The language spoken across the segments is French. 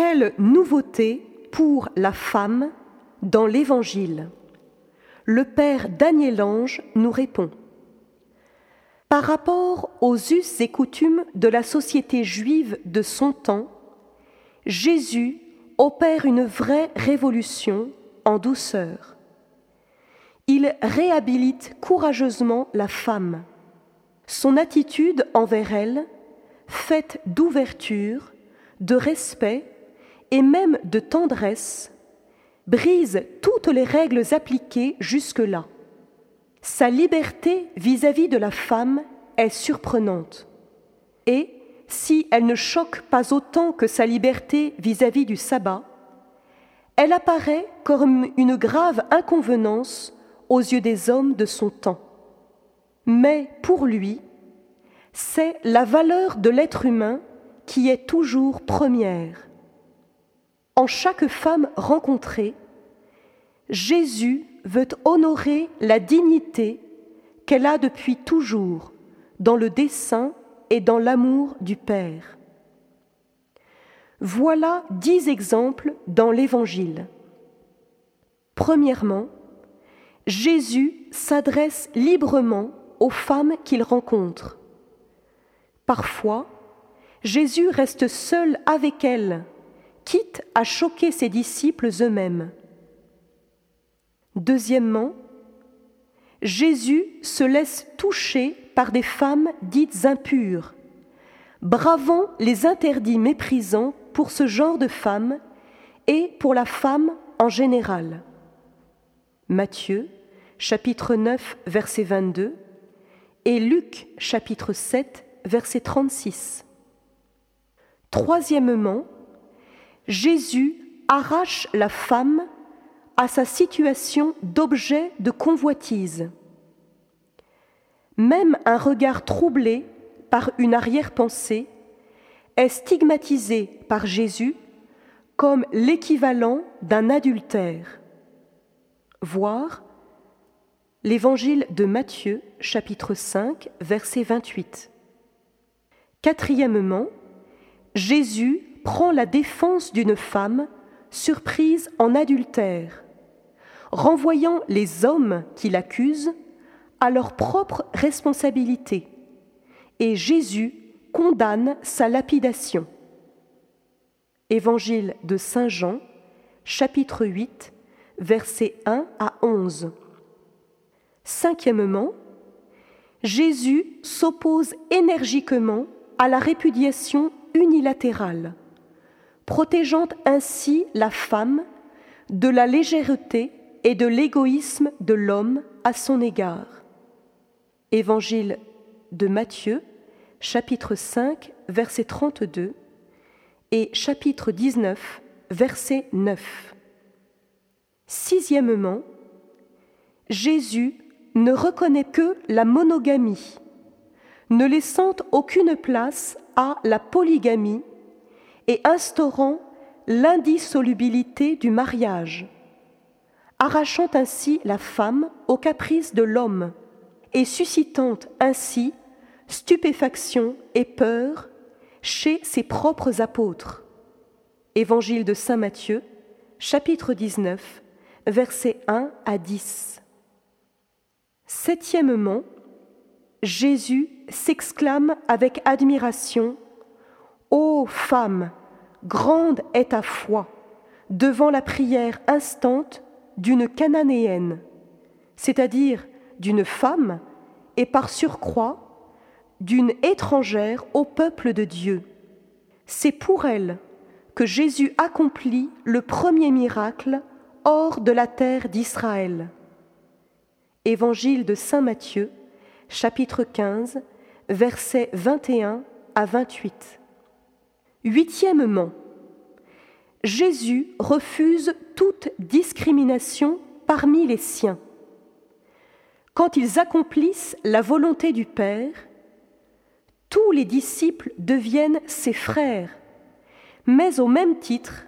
Quelle nouveauté pour la femme dans l'Évangile? Le Père Daniel Ange nous répond. Par rapport aux us et coutumes de la société juive de son temps, Jésus opère une vraie révolution en douceur. Il réhabilite courageusement la femme. Son attitude envers elle, faite d'ouverture, de respect et même de tendresse, brise toutes les règles appliquées jusque-là. Sa liberté vis-à-vis de la femme est surprenante. Et, si elle ne choque pas autant que sa liberté vis-à-vis du sabbat, elle apparaît comme une grave inconvenance aux yeux des hommes de son temps. Mais pour lui, c'est la valeur de l'être humain qui est toujours première. En chaque femme rencontrée, Jésus veut honorer la dignité qu'elle a depuis toujours dans le dessein et dans l'amour du Père. Voilà dix exemples dans l'Évangile. Premièrement, Jésus s'adresse librement aux femmes qu'il rencontre. Parfois, Jésus reste seul avec elles, quitte à choquer ses disciples eux-mêmes. Deuxièmement, Jésus se laisse toucher par des femmes dites impures, bravant les interdits méprisants pour ce genre de femmes et pour la femme en général. Matthieu chapitre 9 verset 22 et Luc chapitre 7 verset 36. Troisièmement, Jésus arrache la femme à sa situation d'objet de convoitise. Même un regard troublé par une arrière-pensée est stigmatisé par Jésus comme l'équivalent d'un adultère. Voir l'Évangile de Matthieu, chapitre 5, verset 28. Quatrièmement, Jésus prend la défense d'une femme surprise en adultère renvoyant les hommes qui l'accusent à leur propre responsabilité. Et Jésus condamne sa lapidation. Évangile de Saint Jean, chapitre 8, versets 1 à 11. Cinquièmement, Jésus s'oppose énergiquement à la répudiation unilatérale, protégeant ainsi la femme de la légèreté et de l'égoïsme de l'homme à son égard. Évangile de Matthieu, chapitre 5, verset 32 et chapitre 19, verset 9. Sixièmement, Jésus ne reconnaît que la monogamie, ne laissant aucune place à la polygamie et instaurant l'indissolubilité du mariage arrachant ainsi la femme aux caprices de l'homme et suscitant ainsi stupéfaction et peur chez ses propres apôtres. Évangile de Saint Matthieu, chapitre 19, versets 1 à 10. Septièmement, Jésus s'exclame avec admiration Ô femme, grande est ta foi devant la prière instante d'une cananéenne, c'est-à-dire d'une femme et par surcroît d'une étrangère au peuple de Dieu. C'est pour elle que Jésus accomplit le premier miracle hors de la terre d'Israël. Évangile de Saint Matthieu, chapitre 15, versets 21 à 28. Huitièmement, Jésus refuse toute discrimination parmi les siens. Quand ils accomplissent la volonté du Père, tous les disciples deviennent ses frères, mais au même titre,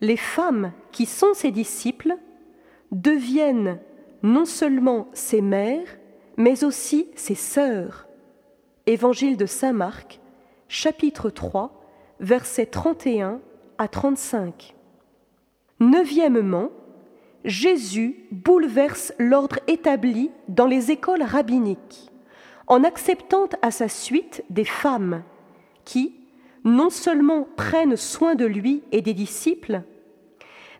les femmes qui sont ses disciples deviennent non seulement ses mères, mais aussi ses sœurs. Évangile de Saint Marc, chapitre 3, versets 31 à 35. Neuvièmement, Jésus bouleverse l'ordre établi dans les écoles rabbiniques en acceptant à sa suite des femmes qui, non seulement prennent soin de lui et des disciples,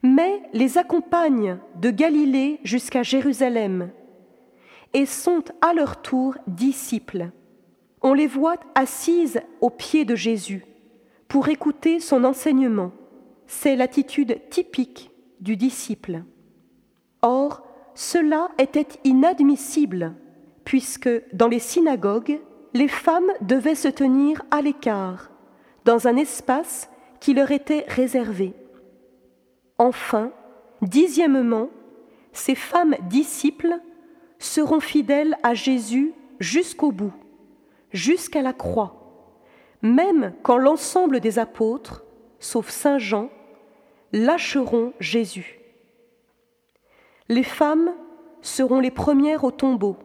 mais les accompagnent de Galilée jusqu'à Jérusalem et sont à leur tour disciples. On les voit assises aux pieds de Jésus pour écouter son enseignement. C'est l'attitude typique du disciple. Or, cela était inadmissible, puisque dans les synagogues, les femmes devaient se tenir à l'écart, dans un espace qui leur était réservé. Enfin, dixièmement, ces femmes disciples seront fidèles à Jésus jusqu'au bout, jusqu'à la croix, même quand l'ensemble des apôtres, sauf Saint Jean, lâcheront Jésus. Les femmes seront les premières au tombeau,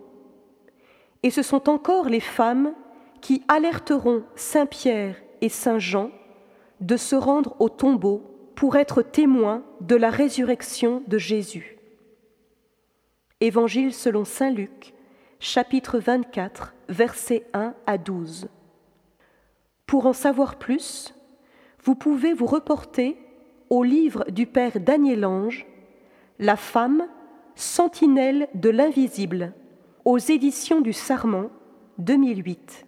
et ce sont encore les femmes qui alerteront Saint Pierre et Saint Jean de se rendre au tombeau pour être témoins de la résurrection de Jésus. Évangile selon Saint Luc, chapitre 24, versets 1 à 12. Pour en savoir plus, vous pouvez vous reporter au livre du Père Daniel Ange, La femme, sentinelle de l'invisible, aux éditions du Sarment, 2008.